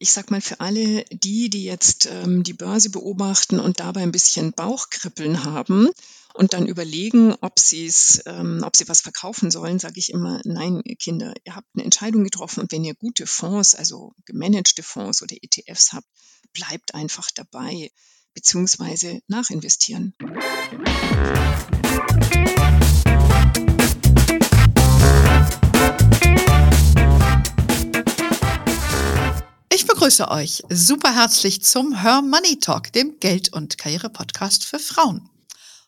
Ich sag mal, für alle die, die jetzt ähm, die Börse beobachten und dabei ein bisschen Bauchkribbeln haben und dann überlegen, ob, sie's, ähm, ob sie was verkaufen sollen, sage ich immer, nein, Kinder, ihr habt eine Entscheidung getroffen und wenn ihr gute Fonds, also gemanagte Fonds oder ETFs habt, bleibt einfach dabei beziehungsweise nachinvestieren. Ich begrüße euch super herzlich zum Her Money Talk, dem Geld- und Karriere-Podcast für Frauen.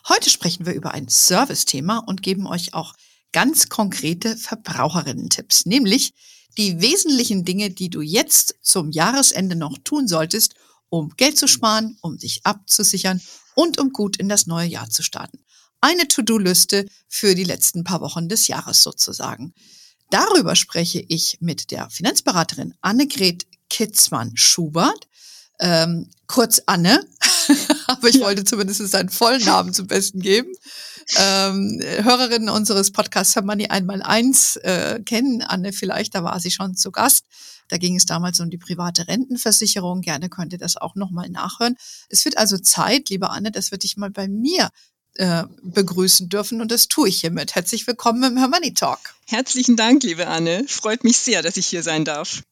Heute sprechen wir über ein Service-Thema und geben euch auch ganz konkrete Verbraucherinnen-Tipps, nämlich die wesentlichen Dinge, die du jetzt zum Jahresende noch tun solltest, um Geld zu sparen, um dich abzusichern und um gut in das neue Jahr zu starten. Eine To-Do-Liste für die letzten paar Wochen des Jahres sozusagen. Darüber spreche ich mit der Finanzberaterin Annegret Kitzmann-Schubert, ähm, kurz Anne, aber ich wollte zumindest seinen vollen Namen zum Besten geben. Ähm, Hörerinnen unseres Podcasts Money einmal eins äh, kennen, Anne vielleicht, da war sie schon zu Gast. Da ging es damals um die private Rentenversicherung. Gerne könnt ihr das auch nochmal nachhören. Es wird also Zeit, liebe Anne, dass wir dich mal bei mir äh, begrüßen dürfen und das tue ich hiermit. Herzlich willkommen im Hermoney Talk. Herzlichen Dank, liebe Anne. Freut mich sehr, dass ich hier sein darf.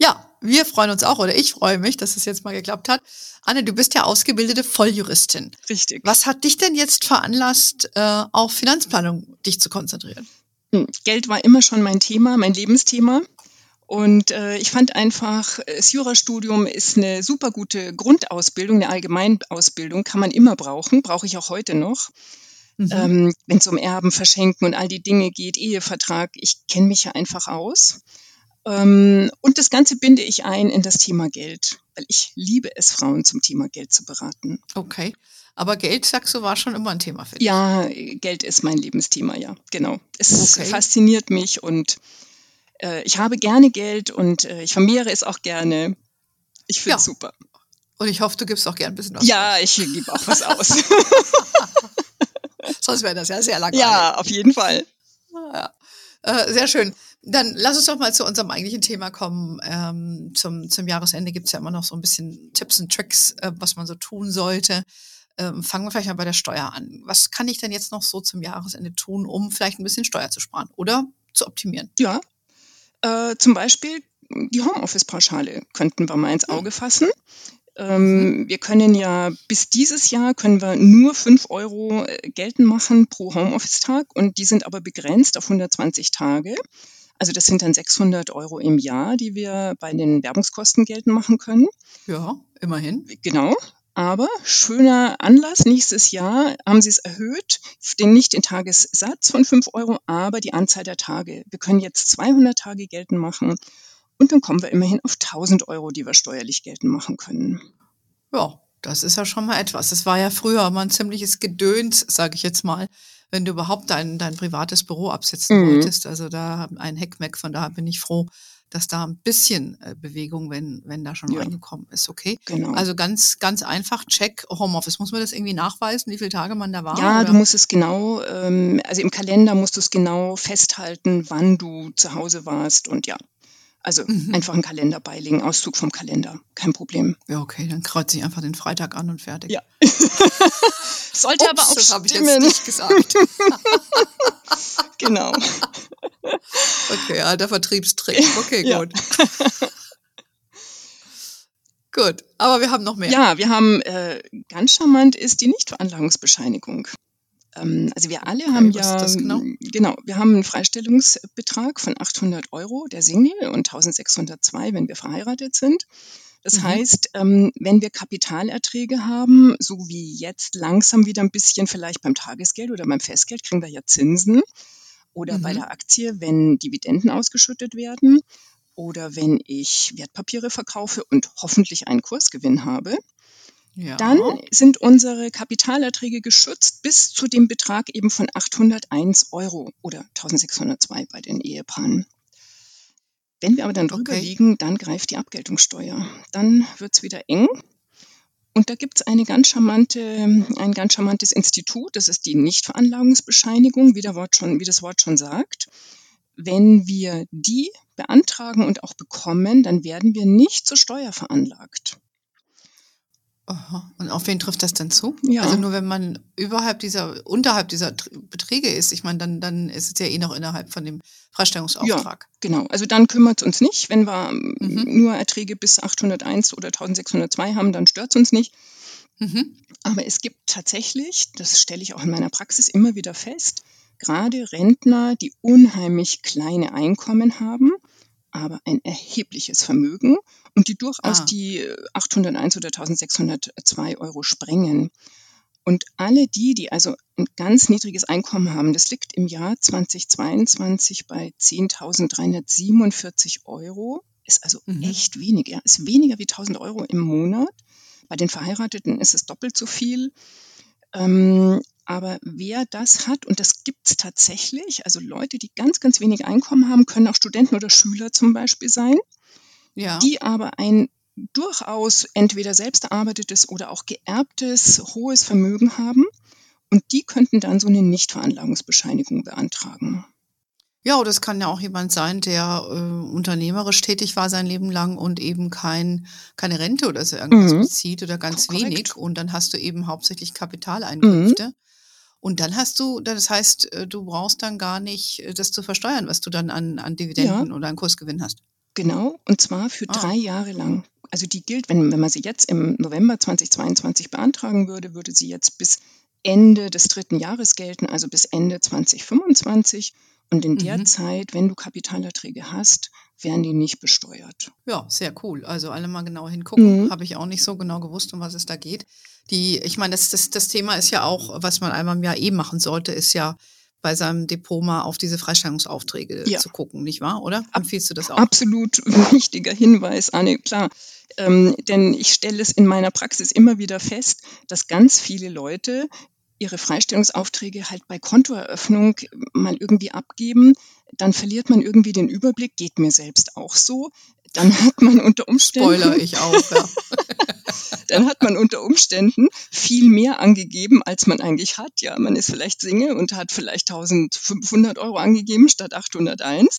Ja, wir freuen uns auch oder ich freue mich, dass es jetzt mal geklappt hat. Anne, du bist ja ausgebildete Volljuristin. Richtig. Was hat dich denn jetzt veranlasst, äh, auf Finanzplanung dich zu konzentrieren? Hm, Geld war immer schon mein Thema, mein Lebensthema. Und äh, ich fand einfach, das Jurastudium ist eine super gute Grundausbildung, eine Allgemeinausbildung, kann man immer brauchen, brauche ich auch heute noch. Mhm. Ähm, Wenn es um Erben, Verschenken und all die Dinge geht, Ehevertrag, ich kenne mich ja einfach aus. Ähm, und das Ganze binde ich ein in das Thema Geld, weil ich liebe es, Frauen zum Thema Geld zu beraten. Okay. Aber Geld, sagst du, war schon immer ein Thema für dich? Ja, Geld ist mein Lebensthema, ja, genau. Es okay. fasziniert mich und äh, ich habe gerne Geld und äh, ich vermehre es auch gerne. Ich finde es ja. super. Und ich hoffe, du gibst auch gerne ein bisschen was Ja, aus. ich gebe auch was aus. Sonst wäre das ja sehr langweilig. Ja, auf jeden Fall. Ja. Äh, sehr schön. Dann lass uns doch mal zu unserem eigentlichen Thema kommen. Ähm, zum, zum Jahresende gibt es ja immer noch so ein bisschen Tipps und Tricks, äh, was man so tun sollte. Ähm, fangen wir vielleicht mal bei der Steuer an. Was kann ich denn jetzt noch so zum Jahresende tun, um vielleicht ein bisschen Steuer zu sparen oder zu optimieren? Ja, äh, zum Beispiel die Homeoffice-Pauschale könnten wir mal ins Auge fassen. Ähm, mhm. wir können ja bis dieses Jahr können wir nur 5 Euro äh, geltend machen pro Homeoffice-Tag und die sind aber begrenzt auf 120 Tage. Also das sind dann 600 Euro im Jahr, die wir bei den Werbungskosten geltend machen können. Ja, immerhin. Genau. Aber schöner Anlass, nächstes Jahr haben sie es erhöht, den nicht den Tagessatz von 5 Euro, aber die Anzahl der Tage. Wir können jetzt 200 Tage geltend machen und dann kommen wir immerhin auf 1000 Euro, die wir steuerlich geltend machen können. Ja, das ist ja schon mal etwas. Das war ja früher mal ein ziemliches Gedöns, sage ich jetzt mal, wenn du überhaupt dein, dein privates Büro absetzen mhm. wolltest. Also da ein Heckmeck, von daher bin ich froh, dass da ein bisschen äh, Bewegung, wenn, wenn da schon ja. reingekommen ist, okay? Genau. Also ganz, ganz einfach, check Homeoffice. Muss man das irgendwie nachweisen, wie viele Tage man da war? Ja, oder? du musst es genau, ähm, also im Kalender musst du es genau festhalten, wann du zu Hause warst und ja. Also mhm. einfach einen Kalender beilegen, Auszug vom Kalender, kein Problem. Ja, okay, dann kreuze ich einfach den Freitag an und fertig. Ja. Sollte Ups, aber auch das habe ich jetzt nicht gesagt. genau. Okay, alter Vertriebstrick. Okay, gut. gut, aber wir haben noch mehr. Ja, wir haben, äh, ganz charmant ist die Nichtveranlagungsbescheinigung. Ähm, also wir alle okay, haben ja, genau? genau, wir haben einen Freistellungsbetrag von 800 Euro, der Single, und 1602, wenn wir verheiratet sind. Das mhm. heißt, ähm, wenn wir Kapitalerträge haben, so wie jetzt langsam wieder ein bisschen vielleicht beim Tagesgeld oder beim Festgeld, kriegen wir ja Zinsen oder mhm. bei der Aktie, wenn Dividenden ausgeschüttet werden oder wenn ich Wertpapiere verkaufe und hoffentlich einen Kursgewinn habe. Ja. Dann sind unsere Kapitalerträge geschützt bis zu dem Betrag eben von 801 Euro oder 1602 bei den Ehepaaren. Wenn wir aber dann drüber okay. liegen, dann greift die Abgeltungssteuer. Dann wird es wieder eng und da gibt es eine ganz charmante, ein ganz charmantes Institut, das ist die Nichtveranlagungsbescheinigung, wie, Wort schon, wie das Wort schon sagt. wenn wir die beantragen und auch bekommen, dann werden wir nicht zur Steuer veranlagt. Aha. Und auf wen trifft das denn zu? Ja. Also nur wenn man überhalb dieser, unterhalb dieser Beträge ist, ich meine, dann, dann ist es ja eh noch innerhalb von dem Freistellungsauftrag. Ja, genau. Also dann kümmert es uns nicht. Wenn wir mhm. nur Erträge bis 801 oder 1602 haben, dann stört es uns nicht. Mhm. Aber es gibt tatsächlich, das stelle ich auch in meiner Praxis immer wieder fest, gerade Rentner, die unheimlich kleine Einkommen haben, aber ein erhebliches Vermögen und die durchaus ah. die 801 oder 1602 Euro sprengen. Und alle die, die also ein ganz niedriges Einkommen haben, das liegt im Jahr 2022 bei 10.347 Euro, ist also mhm. echt wenig. Ja, ist weniger wie 1000 Euro im Monat. Bei den Verheirateten ist es doppelt so viel. Ähm, aber wer das hat, und das gibt es tatsächlich, also Leute, die ganz, ganz wenig Einkommen haben, können auch Studenten oder Schüler zum Beispiel sein, ja. die aber ein durchaus entweder selbst erarbeitetes oder auch geerbtes hohes Vermögen haben. Und die könnten dann so eine Nichtveranlagungsbescheinigung beantragen. Ja, oder es kann ja auch jemand sein, der äh, unternehmerisch tätig war sein Leben lang und eben kein, keine Rente oder so irgendwas mhm. bezieht oder ganz Korrekt. wenig. Und dann hast du eben hauptsächlich Kapitaleinkünfte. Mhm. Und dann hast du, das heißt, äh, du brauchst dann gar nicht äh, das zu versteuern, was du dann an, an Dividenden ja. oder an Kursgewinn hast. Genau, und zwar für ah. drei Jahre lang. Also die gilt, wenn, wenn man sie jetzt im November 2022 beantragen würde, würde sie jetzt bis Ende des dritten Jahres gelten, also bis Ende 2025. Und in der mhm. Zeit, wenn du Kapitalerträge hast, werden die nicht besteuert. Ja, sehr cool. Also alle mal genau hingucken. Mhm. Habe ich auch nicht so genau gewusst, um was es da geht. Die, ich meine, das, das, das Thema ist ja auch, was man einmal im Jahr eh machen sollte, ist ja bei seinem Depot mal auf diese Freistellungsaufträge ja. zu gucken, nicht wahr? Oder? Empfiehlst du das auch? Absolut wichtiger Hinweis, Anne, klar. Ähm, denn ich stelle es in meiner Praxis immer wieder fest, dass ganz viele Leute ihre Freistellungsaufträge halt bei Kontoeröffnung mal irgendwie abgeben, dann verliert man irgendwie den Überblick, geht mir selbst auch so. Dann hat man unter Umständen. Spoiler ich auch, ja. dann hat man unter Umständen viel mehr angegeben, als man eigentlich hat. Ja, man ist vielleicht Single und hat vielleicht 1500 Euro angegeben statt 801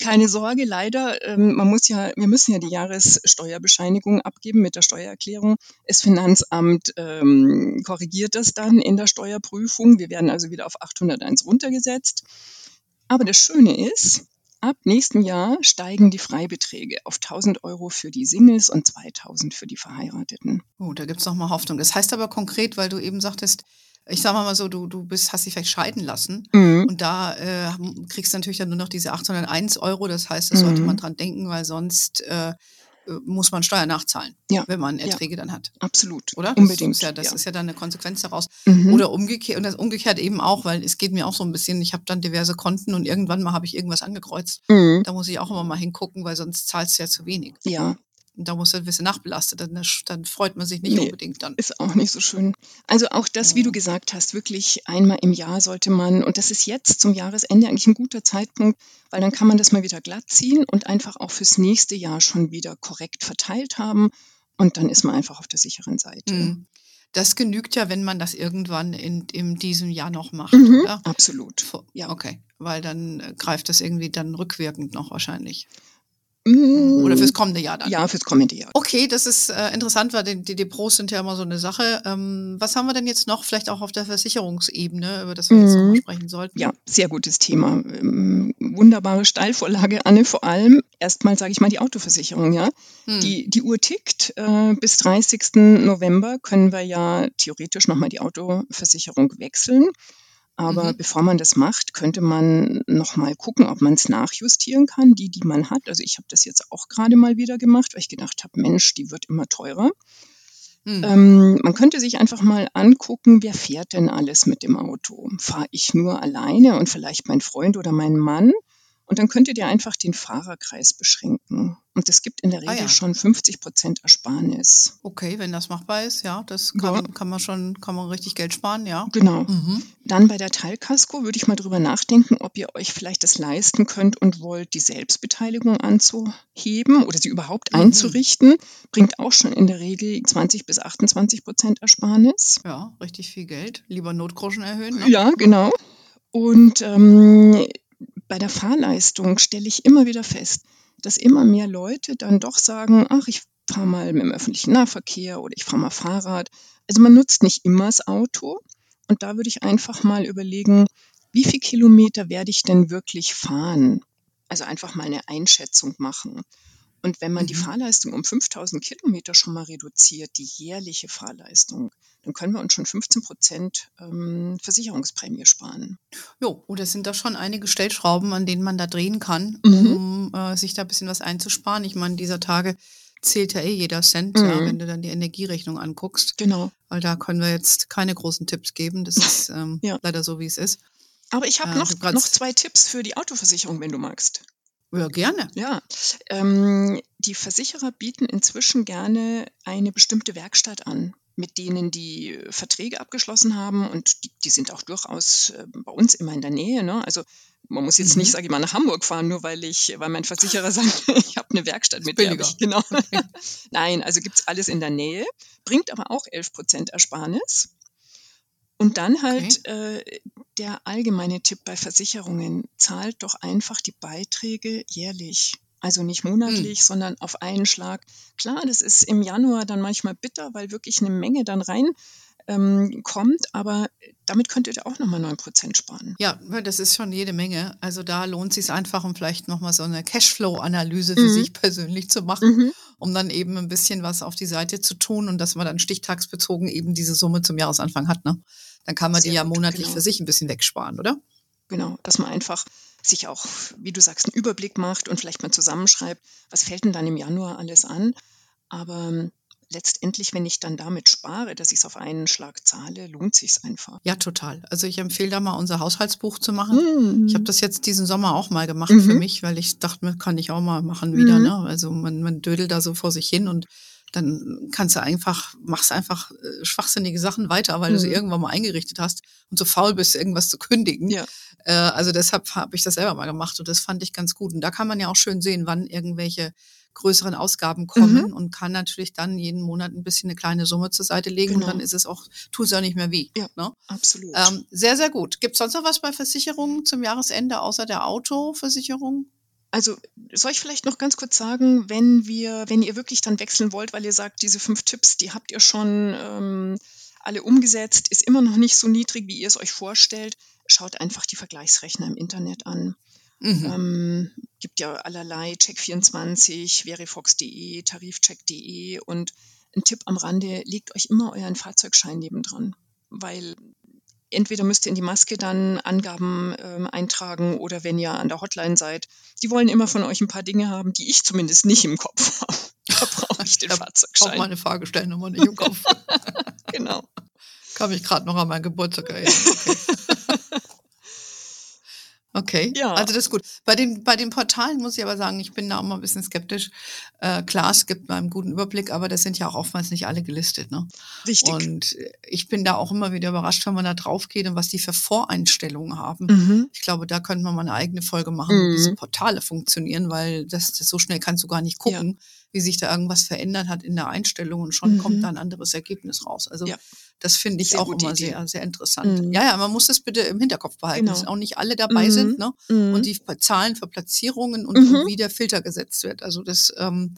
keine Sorge, leider, ähm, man muss ja, wir müssen ja die Jahressteuerbescheinigung abgeben mit der Steuererklärung. Das Finanzamt ähm, korrigiert das dann in der Steuerprüfung. Wir werden also wieder auf 801 runtergesetzt. Aber das Schöne ist, ab nächsten Jahr steigen die Freibeträge auf 1000 Euro für die Singles und 2000 für die Verheirateten. Oh, da gibt's noch mal Hoffnung. Das heißt aber konkret, weil du eben sagtest, ich sag mal so, du, du bist, hast dich vielleicht scheiden lassen mhm. und da äh, kriegst du natürlich dann nur noch diese 801 Euro. Das heißt, das mhm. sollte man dran denken, weil sonst äh, muss man Steuer nachzahlen, ja. wenn man Erträge ja. dann hat. Absolut. Oder? Unbedingt. Das ist ja, das ja. ist ja dann eine Konsequenz daraus. Mhm. Oder umgekehrt, und das umgekehrt eben auch, weil es geht mir auch so ein bisschen, ich habe dann diverse Konten und irgendwann mal habe ich irgendwas angekreuzt. Mhm. Da muss ich auch immer mal hingucken, weil sonst zahlst du ja zu wenig. Ja, da muss ein bisschen nachbelastet, dann, dann freut man sich nicht nee, unbedingt dann. Ist auch nicht so schön. Also auch das, wie du gesagt hast, wirklich einmal im Jahr sollte man, und das ist jetzt zum Jahresende eigentlich ein guter Zeitpunkt, weil dann kann man das mal wieder glatt ziehen und einfach auch fürs nächste Jahr schon wieder korrekt verteilt haben. Und dann ist man einfach auf der sicheren Seite. Mhm. Das genügt ja, wenn man das irgendwann in, in diesem Jahr noch macht, mhm, oder? Absolut. Ja. Okay, weil dann äh, greift das irgendwie dann rückwirkend noch wahrscheinlich. Oder fürs kommende Jahr dann? Ja, fürs kommende Jahr. Okay, das ist äh, interessant, weil die, die Depots sind ja immer so eine Sache. Ähm, was haben wir denn jetzt noch, vielleicht auch auf der Versicherungsebene, über das wir mhm. jetzt noch sprechen sollten? Ja, sehr gutes Thema. Ähm, wunderbare Steilvorlage, Anne, vor allem erstmal sage ich mal die Autoversicherung, ja. Mhm. Die, die Uhr tickt. Äh, bis 30. November können wir ja theoretisch nochmal die Autoversicherung wechseln. Aber mhm. bevor man das macht, könnte man noch mal gucken, ob man es nachjustieren kann, die, die man hat. Also ich habe das jetzt auch gerade mal wieder gemacht, weil ich gedacht habe, Mensch, die wird immer teurer. Mhm. Ähm, man könnte sich einfach mal angucken, wer fährt denn alles mit dem Auto? Fahre ich nur alleine und vielleicht mein Freund oder mein Mann? Und dann könntet ihr einfach den Fahrerkreis beschränken. Und es gibt in der ah Regel ah, ja. schon 50 Prozent Ersparnis. Okay, wenn das machbar ist, ja, das kann, ja. kann man schon, kann man richtig Geld sparen, ja. Genau. Mhm. Dann bei der Teilkasko würde ich mal drüber nachdenken, ob ihr euch vielleicht das leisten könnt und wollt, die Selbstbeteiligung anzuheben oder sie überhaupt mhm. einzurichten. Bringt auch schon in der Regel 20 bis 28 Prozent Ersparnis. Ja, richtig viel Geld. Lieber Notgroschen erhöhen. Ne? Ja, genau. Und ähm, bei der Fahrleistung stelle ich immer wieder fest, dass immer mehr Leute dann doch sagen, ach, ich fahre mal mit dem öffentlichen Nahverkehr oder ich fahre mal Fahrrad. Also man nutzt nicht immer das Auto. Und da würde ich einfach mal überlegen, wie viel Kilometer werde ich denn wirklich fahren? Also einfach mal eine Einschätzung machen. Und wenn man die mhm. Fahrleistung um 5000 Kilometer schon mal reduziert, die jährliche Fahrleistung, dann können wir uns schon 15 Prozent ähm, Versicherungsprämie sparen. Jo, oh, das sind da schon einige Stellschrauben, an denen man da drehen kann, mhm. um äh, sich da ein bisschen was einzusparen. Ich meine, dieser Tage zählt ja eh jeder Cent, mhm. ja, wenn du dann die Energierechnung anguckst. Genau. Weil da können wir jetzt keine großen Tipps geben. Das ist ähm, ja. leider so, wie es ist. Aber ich habe äh, noch, noch zwei Tipps für die Autoversicherung, wenn du magst. Ja, gerne. Ja, ähm, die Versicherer bieten inzwischen gerne eine bestimmte Werkstatt an, mit denen die Verträge abgeschlossen haben und die, die sind auch durchaus äh, bei uns immer in der Nähe. Ne? Also man muss jetzt mhm. nicht, sage ich mal, nach Hamburg fahren, nur weil ich, weil mein Versicherer sagt, ich habe eine Werkstatt mit billiger. Ich, genau. Nein, also gibt's alles in der Nähe, bringt aber auch 11 Prozent Ersparnis. Und dann halt okay. äh, der allgemeine Tipp bei Versicherungen, zahlt doch einfach die Beiträge jährlich. Also nicht monatlich, hm. sondern auf einen Schlag. Klar, das ist im Januar dann manchmal bitter, weil wirklich eine Menge dann rein ähm, kommt, aber damit könntet ihr auch nochmal 9% sparen. Ja, das ist schon jede Menge. Also da lohnt es sich einfach, um vielleicht nochmal so eine Cashflow-Analyse für mhm. sich persönlich zu machen, mhm. um dann eben ein bisschen was auf die Seite zu tun und dass man dann stichtagsbezogen eben diese Summe zum Jahresanfang hat. Ne? Dann kann man Sehr die ja monatlich genau. für sich ein bisschen wegsparen, oder? Genau, dass man einfach sich auch, wie du sagst, einen Überblick macht und vielleicht mal zusammenschreibt, was fällt denn dann im Januar alles an. Aber letztendlich, wenn ich dann damit spare, dass ich es auf einen Schlag zahle, lohnt sich es einfach. Ja, total. Also ich empfehle da mal unser Haushaltsbuch zu machen. Mhm. Ich habe das jetzt diesen Sommer auch mal gemacht mhm. für mich, weil ich dachte, kann ich auch mal machen wieder. Mhm. Ne? Also man, man dödelt da so vor sich hin und dann kannst du einfach, machst einfach äh, schwachsinnige Sachen weiter, weil mhm. du sie mhm. irgendwann mal eingerichtet hast und so faul bist, irgendwas zu kündigen. Ja. Äh, also deshalb habe ich das selber mal gemacht und das fand ich ganz gut. Und da kann man ja auch schön sehen, wann irgendwelche größeren Ausgaben kommen mhm. und kann natürlich dann jeden Monat ein bisschen eine kleine Summe zur Seite legen genau. und dann ist es auch, tut es ja nicht mehr weh. Ja, ne? absolut. Ähm, sehr, sehr gut. Gibt es sonst noch was bei Versicherungen zum Jahresende außer der Autoversicherung? Also soll ich vielleicht noch ganz kurz sagen, wenn wir, wenn ihr wirklich dann wechseln wollt, weil ihr sagt, diese fünf Tipps, die habt ihr schon ähm, alle umgesetzt, ist immer noch nicht so niedrig, wie ihr es euch vorstellt, schaut einfach die Vergleichsrechner im Internet an. Mhm. Ähm, gibt ja allerlei Check24, verifox.de, tarifcheck.de und ein Tipp am Rande, legt euch immer euren Fahrzeugschein nebendran, weil entweder müsst ihr in die Maske dann Angaben ähm, eintragen oder wenn ihr an der Hotline seid, die wollen immer von euch ein paar Dinge haben, die ich zumindest nicht im Kopf habe. Da brauche ich den da Fahrzeugschein. Auch meine Fahrgestellnummer nicht im Kopf. genau. Kann mich gerade noch an meinen Geburtstag erinnern. Okay. Okay, ja. also das ist gut. Bei den, bei den Portalen muss ich aber sagen, ich bin da auch mal ein bisschen skeptisch. Äh, klar, es gibt mal einen guten Überblick, aber das sind ja auch oftmals nicht alle gelistet. Ne? Richtig. Und ich bin da auch immer wieder überrascht, wenn man da drauf geht und was die für Voreinstellungen haben. Mhm. Ich glaube, da könnte man mal eine eigene Folge machen, mhm. wie diese Portale funktionieren, weil das, das so schnell kannst du gar nicht gucken. Ja wie sich da irgendwas verändert hat in der Einstellung und schon mhm. kommt da ein anderes Ergebnis raus. Also ja. Das finde ich sehr auch immer Idee. sehr, sehr interessant. Mhm. Ja, ja, man muss das bitte im Hinterkopf behalten, genau. dass auch nicht alle dabei mhm. sind ne? und mhm. die Zahlen für Platzierungen und, und, mhm. wie der Filter gesetzt wird. Also das ähm,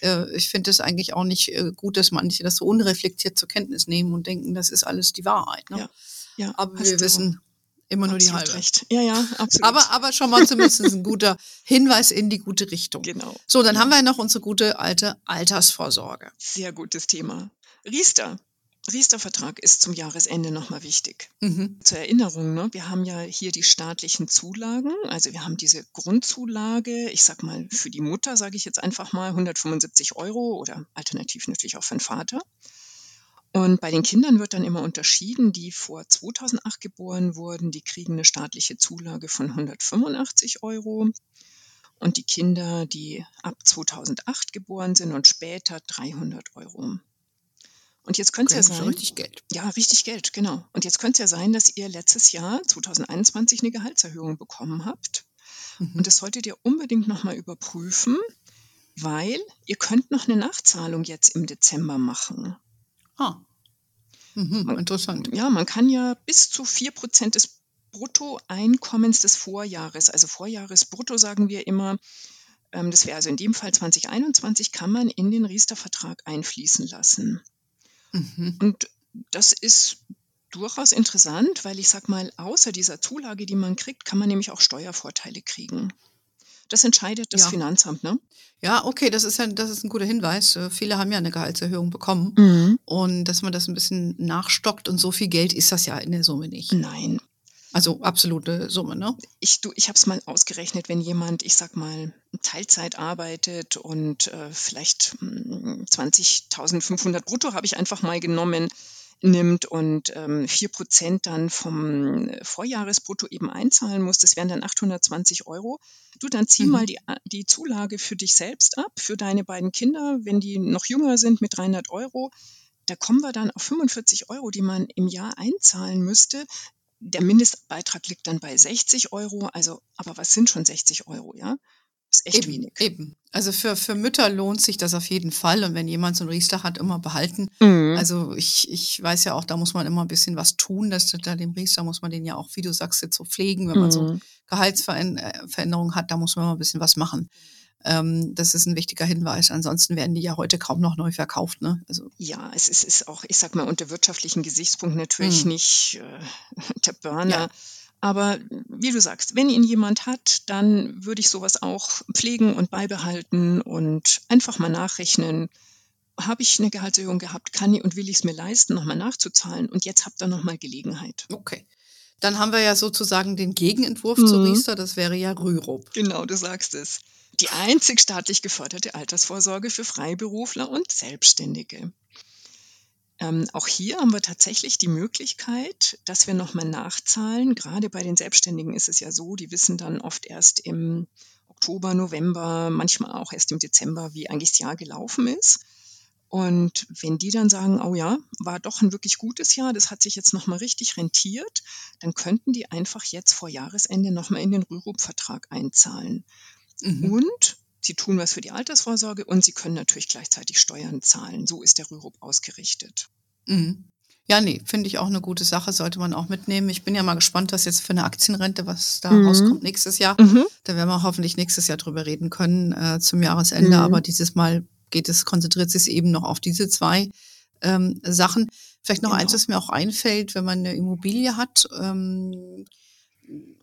äh, ich finde es eigentlich auch nicht äh, gut, dass manche das so unreflektiert zur Kenntnis nehmen und denken, das ist alles die Wahrheit. Ne? Ja. Ja, Aber wir wissen, Immer nur absolut die halbe. Recht. Ja, ja, absolut. Aber, aber schon mal zumindest ein guter Hinweis in die gute Richtung. Genau. So, dann ja. haben wir noch unsere gute alte Altersvorsorge. Sehr gutes Thema. Riester. Riester-Vertrag ist zum Jahresende nochmal wichtig. Mhm. Zur Erinnerung, ne, wir haben ja hier die staatlichen Zulagen. Also wir haben diese Grundzulage, ich sag mal, für die Mutter sage ich jetzt einfach mal 175 Euro oder alternativ natürlich auch für den Vater. Und bei den Kindern wird dann immer unterschieden, die vor 2008 geboren wurden, die kriegen eine staatliche Zulage von 185 Euro. Und die Kinder, die ab 2008 geboren sind und später 300 Euro. Und jetzt könnte es ja sein. Richtig Geld. Ja, richtig Geld, genau. Und jetzt könnte es ja sein, dass ihr letztes Jahr, 2021, eine Gehaltserhöhung bekommen habt. Mhm. Und das solltet ihr unbedingt nochmal überprüfen, weil ihr könnt noch eine Nachzahlung jetzt im Dezember machen. Ah. Mhm, interessant. Ja, man kann ja bis zu 4% des Bruttoeinkommens des Vorjahres. Also Vorjahresbrutto sagen wir immer, ähm, das wäre also in dem Fall 2021, kann man in den Riester-Vertrag einfließen lassen. Mhm. Und das ist durchaus interessant, weil ich sag mal, außer dieser Zulage, die man kriegt, kann man nämlich auch Steuervorteile kriegen. Das entscheidet das ja. Finanzamt, ne? Ja, okay, das ist ja, das ist ein guter Hinweis. Äh, viele haben ja eine Gehaltserhöhung bekommen. Mhm. Und dass man das ein bisschen nachstockt und so viel Geld ist das ja in der Summe nicht. Nein. Also absolute Summe, ne? Ich, ich habe es mal ausgerechnet, wenn jemand, ich sag mal, Teilzeit arbeitet und äh, vielleicht 20.500 hm, brutto habe ich einfach mal genommen, nimmt und ähm, 4% dann vom Vorjahresbrutto eben einzahlen muss, das wären dann 820 Euro. Du, dann zieh mhm. mal die, die Zulage für dich selbst ab, für deine beiden Kinder, wenn die noch jünger sind, mit 300 Euro. Da kommen wir dann auf 45 Euro, die man im Jahr einzahlen müsste. Der Mindestbeitrag liegt dann bei 60 Euro. Also, aber was sind schon 60 Euro, ja? ist echt eben, wenig. Eben. Also für, für Mütter lohnt sich das auf jeden Fall. Und wenn jemand so einen Riester hat, immer behalten. Mhm. Also ich, ich weiß ja auch, da muss man immer ein bisschen was tun. Dass da dem Riester muss man den ja auch, wie du sagst, jetzt so pflegen. Wenn mhm. man so mhm. Gehaltsveränderungen hat, da muss man mal ein bisschen was machen. Ähm, das ist ein wichtiger Hinweis. Ansonsten werden die ja heute kaum noch neu verkauft. Ne? Also ja, es ist, ist auch, ich sag mal, unter wirtschaftlichen Gesichtspunkten natürlich mhm. nicht äh, der Burner. Ja. Aber wie du sagst, wenn ihn jemand hat, dann würde ich sowas auch pflegen und beibehalten und einfach mal nachrechnen. Habe ich eine Gehaltserhöhung gehabt, kann ich und will ich es mir leisten, nochmal nachzuzahlen? Und jetzt habt ihr nochmal Gelegenheit. Okay. Dann haben wir ja sozusagen den Gegenentwurf mhm. zu Riester, das wäre ja Rürup. Genau, du sagst es. Die einzig staatlich geförderte Altersvorsorge für Freiberufler und Selbstständige. Ähm, auch hier haben wir tatsächlich die Möglichkeit, dass wir nochmal nachzahlen. Gerade bei den Selbstständigen ist es ja so, die wissen dann oft erst im Oktober, November, manchmal auch erst im Dezember, wie eigentlich das Jahr gelaufen ist. Und wenn die dann sagen, oh ja, war doch ein wirklich gutes Jahr, das hat sich jetzt nochmal richtig rentiert, dann könnten die einfach jetzt vor Jahresende nochmal in den Rürup-Vertrag einzahlen. Mhm. Und Sie tun was für die Altersvorsorge und Sie können natürlich gleichzeitig Steuern zahlen. So ist der Rürup ausgerichtet. Mhm. Ja, nee, finde ich auch eine gute Sache, sollte man auch mitnehmen. Ich bin ja mal gespannt, was jetzt für eine Aktienrente, was da mhm. rauskommt nächstes Jahr. Mhm. Da werden wir hoffentlich nächstes Jahr drüber reden können äh, zum Jahresende. Mhm. Aber dieses Mal geht es, konzentriert sich eben noch auf diese zwei ähm, Sachen. Vielleicht noch genau. eins, was mir auch einfällt, wenn man eine Immobilie hat. Ähm,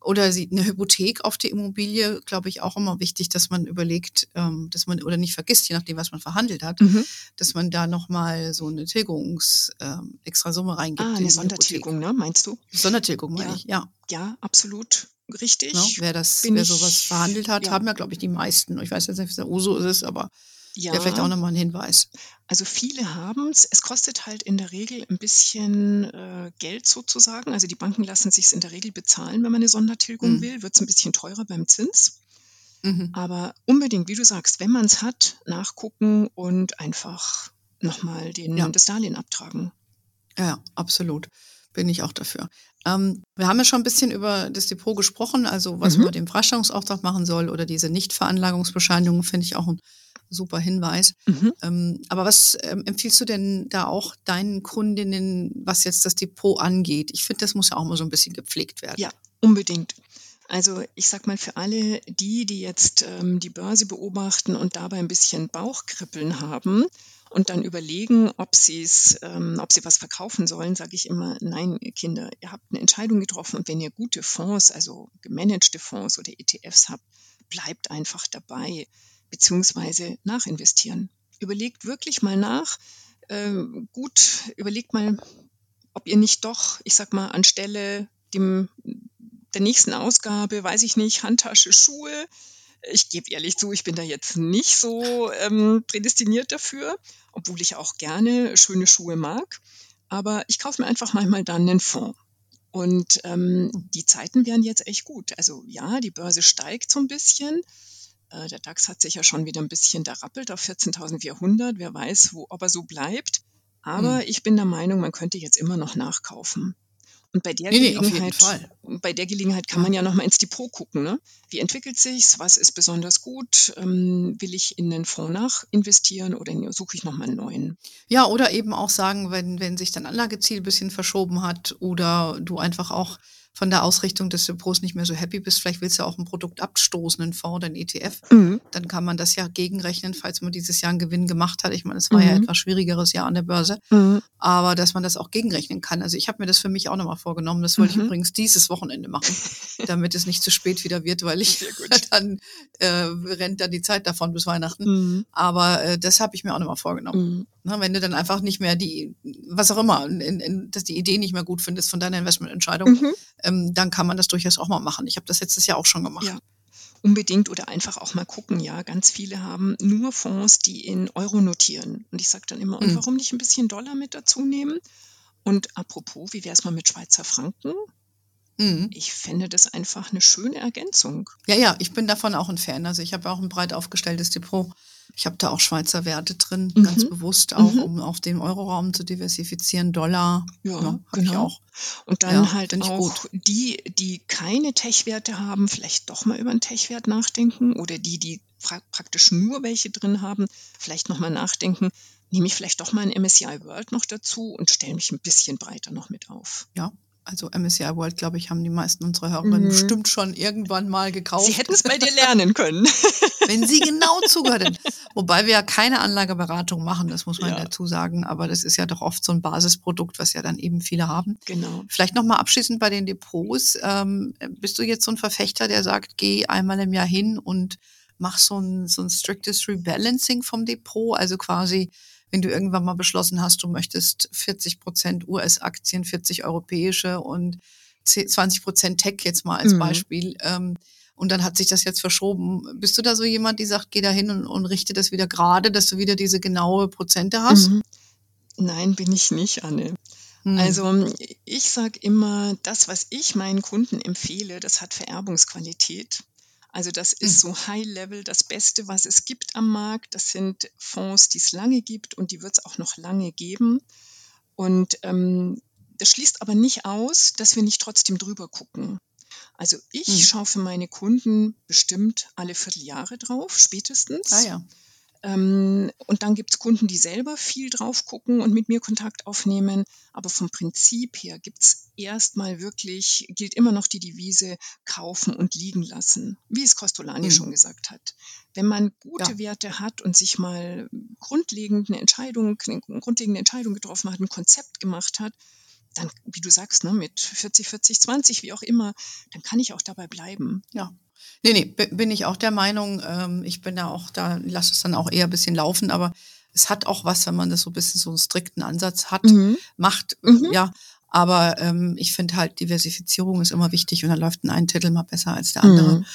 oder eine Hypothek auf die Immobilie, glaube ich, auch immer wichtig, dass man überlegt, ähm, dass man oder nicht vergisst, je nachdem, was man verhandelt hat, mhm. dass man da nochmal so eine Tilgungs ähm, extra Summe reingibt. Ah, eine Sondertilgung, ne, meinst du? Sondertilgung, meine ja. ich, ja. Ja, absolut. Richtig. No, wer das, Bin wer sowas verhandelt hat, ja. haben ja, glaube ich, die meisten. Ich weiß jetzt nicht, wie es Uso ist, aber ja. ja, vielleicht auch nochmal ein Hinweis. Also viele haben es. Es kostet halt in der Regel ein bisschen äh, Geld sozusagen. Also die Banken lassen sich es in der Regel bezahlen, wenn man eine Sondertilgung mhm. will. Wird es ein bisschen teurer beim Zins. Mhm. Aber unbedingt, wie du sagst, wenn man es hat, nachgucken und einfach nochmal ja. das Darlehen abtragen. Ja, absolut. Bin ich auch dafür. Ähm, wir haben ja schon ein bisschen über das Depot gesprochen, also was mhm. man mit dem Freistellungsauftrag machen soll oder diese Nichtveranlagungsbescheinigung, finde ich auch ein super Hinweis. Mhm. Ähm, aber was ähm, empfiehlst du denn da auch deinen Kundinnen, was jetzt das Depot angeht? Ich finde, das muss ja auch mal so ein bisschen gepflegt werden. Ja, unbedingt. Also ich sag mal für alle die, die jetzt ähm, die Börse beobachten und dabei ein bisschen Bauchkribbeln haben und dann überlegen, ob, sie's, ähm, ob sie was verkaufen sollen, sage ich immer, nein, Kinder, ihr habt eine Entscheidung getroffen und wenn ihr gute Fonds, also gemanagte Fonds oder ETFs habt, bleibt einfach dabei beziehungsweise nachinvestieren. Überlegt wirklich mal nach, äh, gut, überlegt mal, ob ihr nicht doch, ich sag mal, anstelle dem, der nächsten Ausgabe, weiß ich nicht, Handtasche, Schuhe, ich gebe ehrlich zu, ich bin da jetzt nicht so ähm, prädestiniert dafür, obwohl ich auch gerne schöne Schuhe mag. Aber ich kaufe mir einfach manchmal dann einen Fonds. Und ähm, die Zeiten wären jetzt echt gut. Also ja, die Börse steigt so ein bisschen. Äh, der DAX hat sich ja schon wieder ein bisschen da rappelt auf 14.400. Wer weiß, wo, ob er so bleibt. Aber hm. ich bin der Meinung, man könnte jetzt immer noch nachkaufen. Und bei der, nee, Gelegenheit, nee, bei der Gelegenheit kann man ja nochmal ins Depot gucken. Ne? Wie entwickelt sich's? Was ist besonders gut? Ähm, will ich in den Fonds nach investieren oder suche ich nochmal einen neuen? Ja, oder eben auch sagen, wenn, wenn sich dein Anlageziel ein bisschen verschoben hat oder du einfach auch von der Ausrichtung des Depots nicht mehr so happy bist, vielleicht willst du auch ein Produkt abstoßen, einen Fonds oder einen ETF, mhm. dann kann man das ja gegenrechnen, falls man dieses Jahr einen Gewinn gemacht hat. Ich meine, es war mhm. ja etwas schwierigeres Jahr an der Börse, mhm. aber dass man das auch gegenrechnen kann. Also ich habe mir das für mich auch nochmal vorgenommen. Das wollte ich mhm. übrigens dieses Wochenende machen, damit es nicht zu spät wieder wird, weil ich dann äh, rennt dann die Zeit davon bis Weihnachten. Mhm. Aber äh, das habe ich mir auch nochmal vorgenommen. Mhm. Na, wenn du dann einfach nicht mehr die, was auch immer, in, in, dass die Idee nicht mehr gut findest von deiner Investmententscheidung, mhm ähm, dann kann man das durchaus auch mal machen. Ich habe das letztes Jahr auch schon gemacht. Ja. Unbedingt oder einfach auch mal gucken, ja. Ganz viele haben nur Fonds, die in Euro notieren. Und ich sage dann immer, mhm. und warum nicht ein bisschen Dollar mit dazu nehmen? Und apropos, wie wäre es mal mit Schweizer Franken? Mhm. Ich fände das einfach eine schöne Ergänzung. Ja, ja, ich bin davon auch ein Fan. Also ich habe auch ein breit aufgestelltes Depot. Ich habe da auch Schweizer Werte drin, mhm. ganz bewusst auch, mhm. um auf dem Euroraum zu diversifizieren. Dollar, ja, ja genau. auch. Und dann ja, halt auch die, die keine Tech-Werte haben, vielleicht doch mal über einen Tech-Wert nachdenken oder die, die pra praktisch nur welche drin haben, vielleicht nochmal nachdenken, nehme ich vielleicht doch mal ein MSCI World noch dazu und stelle mich ein bisschen breiter noch mit auf. Ja, also MSCI World, glaube ich, haben die meisten unserer Hörerinnen mhm. bestimmt schon irgendwann mal gekauft. Sie hätten es bei dir lernen können. Wenn sie genau zugehört hätten. Wobei wir ja keine Anlageberatung machen, das muss man ja. dazu sagen. Aber das ist ja doch oft so ein Basisprodukt, was ja dann eben viele haben. Genau. Vielleicht nochmal abschließend bei den Depots. Ähm, bist du jetzt so ein Verfechter, der sagt, geh einmal im Jahr hin und mach so ein, so ein striktes Rebalancing vom Depot? Also quasi wenn du irgendwann mal beschlossen hast, du möchtest 40 Prozent US-Aktien, 40 europäische und 20 Prozent Tech jetzt mal als mhm. Beispiel. Ähm, und dann hat sich das jetzt verschoben. Bist du da so jemand, die sagt, geh da hin und, und richte das wieder gerade, dass du wieder diese genaue Prozente hast? Mhm. Nein, bin ich nicht, Anne. Mhm. Also ich sage immer, das, was ich meinen Kunden empfehle, das hat Vererbungsqualität. Also das ist hm. so High-Level das Beste, was es gibt am Markt. Das sind Fonds, die es lange gibt und die wird es auch noch lange geben. Und ähm, das schließt aber nicht aus, dass wir nicht trotzdem drüber gucken. Also ich hm. schaue für meine Kunden bestimmt alle Vierteljahre drauf, spätestens. Ah ja. Ähm, und dann gibt es Kunden, die selber viel drauf gucken und mit mir Kontakt aufnehmen. Aber vom Prinzip her gibt es erstmal wirklich, gilt immer noch die Devise kaufen und liegen lassen, wie es Costolani mhm. schon gesagt hat. Wenn man gute ja. Werte hat und sich mal grundlegend eine Entscheidung, eine grundlegende Entscheidung getroffen hat, ein Konzept gemacht hat, dann, wie du sagst, ne, mit 40, 40, 20, wie auch immer, dann kann ich auch dabei bleiben. Ja. Nee, nee, bin ich auch der Meinung. Ähm, ich bin da auch, da lasse es dann auch eher ein bisschen laufen, aber es hat auch was, wenn man das so ein bisschen so einen strikten Ansatz hat, mhm. macht, mhm. ja. Aber ähm, ich finde halt, Diversifizierung ist immer wichtig und da läuft ein Titel mal besser als der andere. Mhm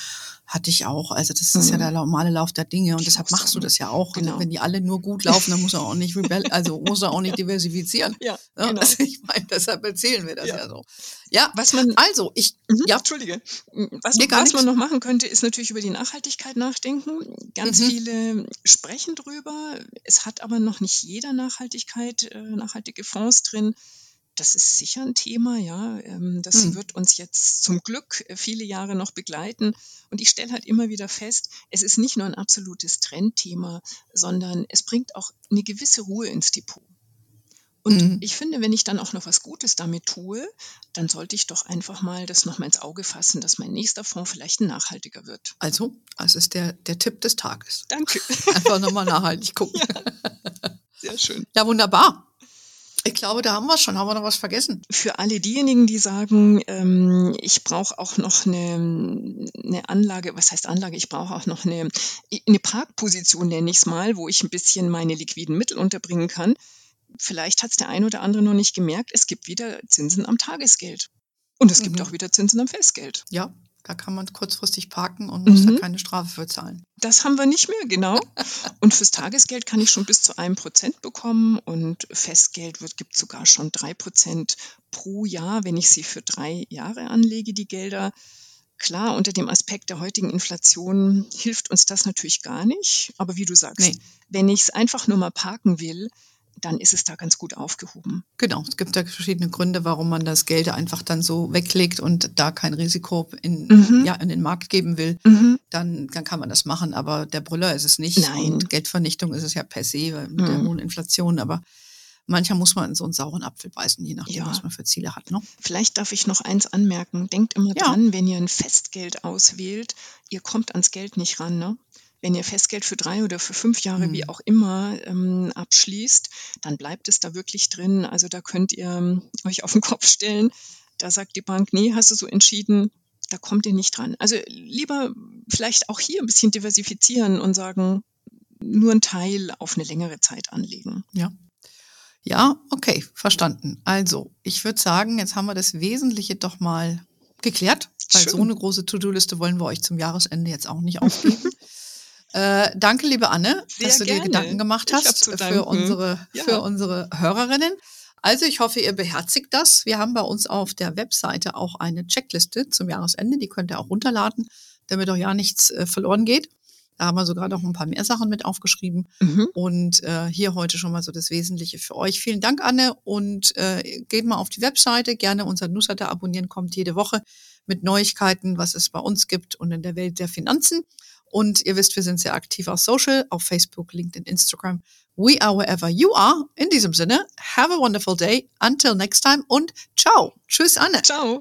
hatte ich auch. Also das ist mhm. ja der normale Lauf der Dinge und deshalb machst du das ja auch. Genau. Wenn die alle nur gut laufen, dann muss er auch nicht rebell, also muss er auch nicht diversifizieren. Ja, genau. Also ich meine, deshalb erzählen wir das ja, ja so. Ja, was man also ich mhm, ja Entschuldige, was, was man noch machen könnte, ist natürlich über die Nachhaltigkeit nachdenken. Ganz mhm. viele sprechen drüber. Es hat aber noch nicht jeder Nachhaltigkeit äh, nachhaltige Fonds drin das ist sicher ein Thema, ja. Ähm, das hm. wird uns jetzt zum Glück äh, viele Jahre noch begleiten. Und ich stelle halt immer wieder fest, es ist nicht nur ein absolutes Trendthema, sondern es bringt auch eine gewisse Ruhe ins Depot. Und mhm. ich finde, wenn ich dann auch noch was Gutes damit tue, dann sollte ich doch einfach mal das nochmal ins Auge fassen, dass mein nächster Fonds vielleicht nachhaltiger wird. Also, das ist der, der Tipp des Tages. Danke. Einfach nochmal nachhaltig gucken. Ja. Sehr schön. Ja, wunderbar. Ich glaube, da haben wir schon. Haben wir noch was vergessen? Für alle diejenigen, die sagen, ähm, ich brauche auch noch eine, eine Anlage, was heißt Anlage? Ich brauche auch noch eine, eine Parkposition, nenne ich es mal, wo ich ein bisschen meine liquiden Mittel unterbringen kann. Vielleicht hat es der ein oder andere noch nicht gemerkt, es gibt wieder Zinsen am Tagesgeld. Und es gibt mhm. auch wieder Zinsen am Festgeld. Ja, da kann man kurzfristig parken und muss mhm. da keine Strafe für zahlen. Das haben wir nicht mehr, genau. Und fürs Tagesgeld kann ich schon bis zu einem Prozent bekommen und Festgeld wird, gibt sogar schon drei Prozent pro Jahr, wenn ich sie für drei Jahre anlege, die Gelder. Klar, unter dem Aspekt der heutigen Inflation hilft uns das natürlich gar nicht. Aber wie du sagst, nee. wenn ich es einfach nur mal parken will, dann ist es da ganz gut aufgehoben. Genau, es gibt da verschiedene Gründe, warum man das Geld einfach dann so weglegt und da kein Risiko in, mhm. ja, in den Markt geben will. Mhm. Dann, dann kann man das machen, aber der Brüller ist es nicht. Nein. Und Geldvernichtung ist es ja per se mit mhm. der hohen Inflation. Aber mancher muss man in so einen sauren Apfel beißen, je nachdem, ja. was man für Ziele hat. Ne? Vielleicht darf ich noch eins anmerken. Denkt immer ja. dran, wenn ihr ein Festgeld auswählt, ihr kommt ans Geld nicht ran. Ne? Wenn ihr Festgeld für drei oder für fünf Jahre, mhm. wie auch immer, ähm, abschließt, dann bleibt es da wirklich drin. Also da könnt ihr ähm, euch auf den Kopf stellen. Da sagt die Bank, nee, hast du so entschieden, da kommt ihr nicht dran. Also lieber vielleicht auch hier ein bisschen diversifizieren und sagen, nur ein Teil auf eine längere Zeit anlegen. Ja. Ja, okay, verstanden. Also, ich würde sagen, jetzt haben wir das Wesentliche doch mal geklärt, weil Schön. so eine große To-Do-Liste wollen wir euch zum Jahresende jetzt auch nicht aufgeben. äh, danke, liebe Anne, Sehr dass du gerne. dir Gedanken gemacht hast für unsere, ja. für unsere Hörerinnen. Also ich hoffe, ihr beherzigt das. Wir haben bei uns auf der Webseite auch eine Checkliste zum Jahresende. Die könnt ihr auch runterladen, damit auch ja nichts äh, verloren geht. Da haben wir sogar noch ein paar mehr Sachen mit aufgeschrieben. Mhm. Und äh, hier heute schon mal so das Wesentliche für euch. Vielen Dank, Anne. Und äh, geht mal auf die Webseite, gerne unser Newsletter abonnieren, kommt jede Woche mit Neuigkeiten, was es bei uns gibt und in der Welt der Finanzen. Und ihr wisst, wir sind sehr aktiv auf Social, auf Facebook, LinkedIn, Instagram. We are wherever you are. In diesem Sinne, have a wonderful day. Until next time und ciao. Tschüss, Anne. Ciao.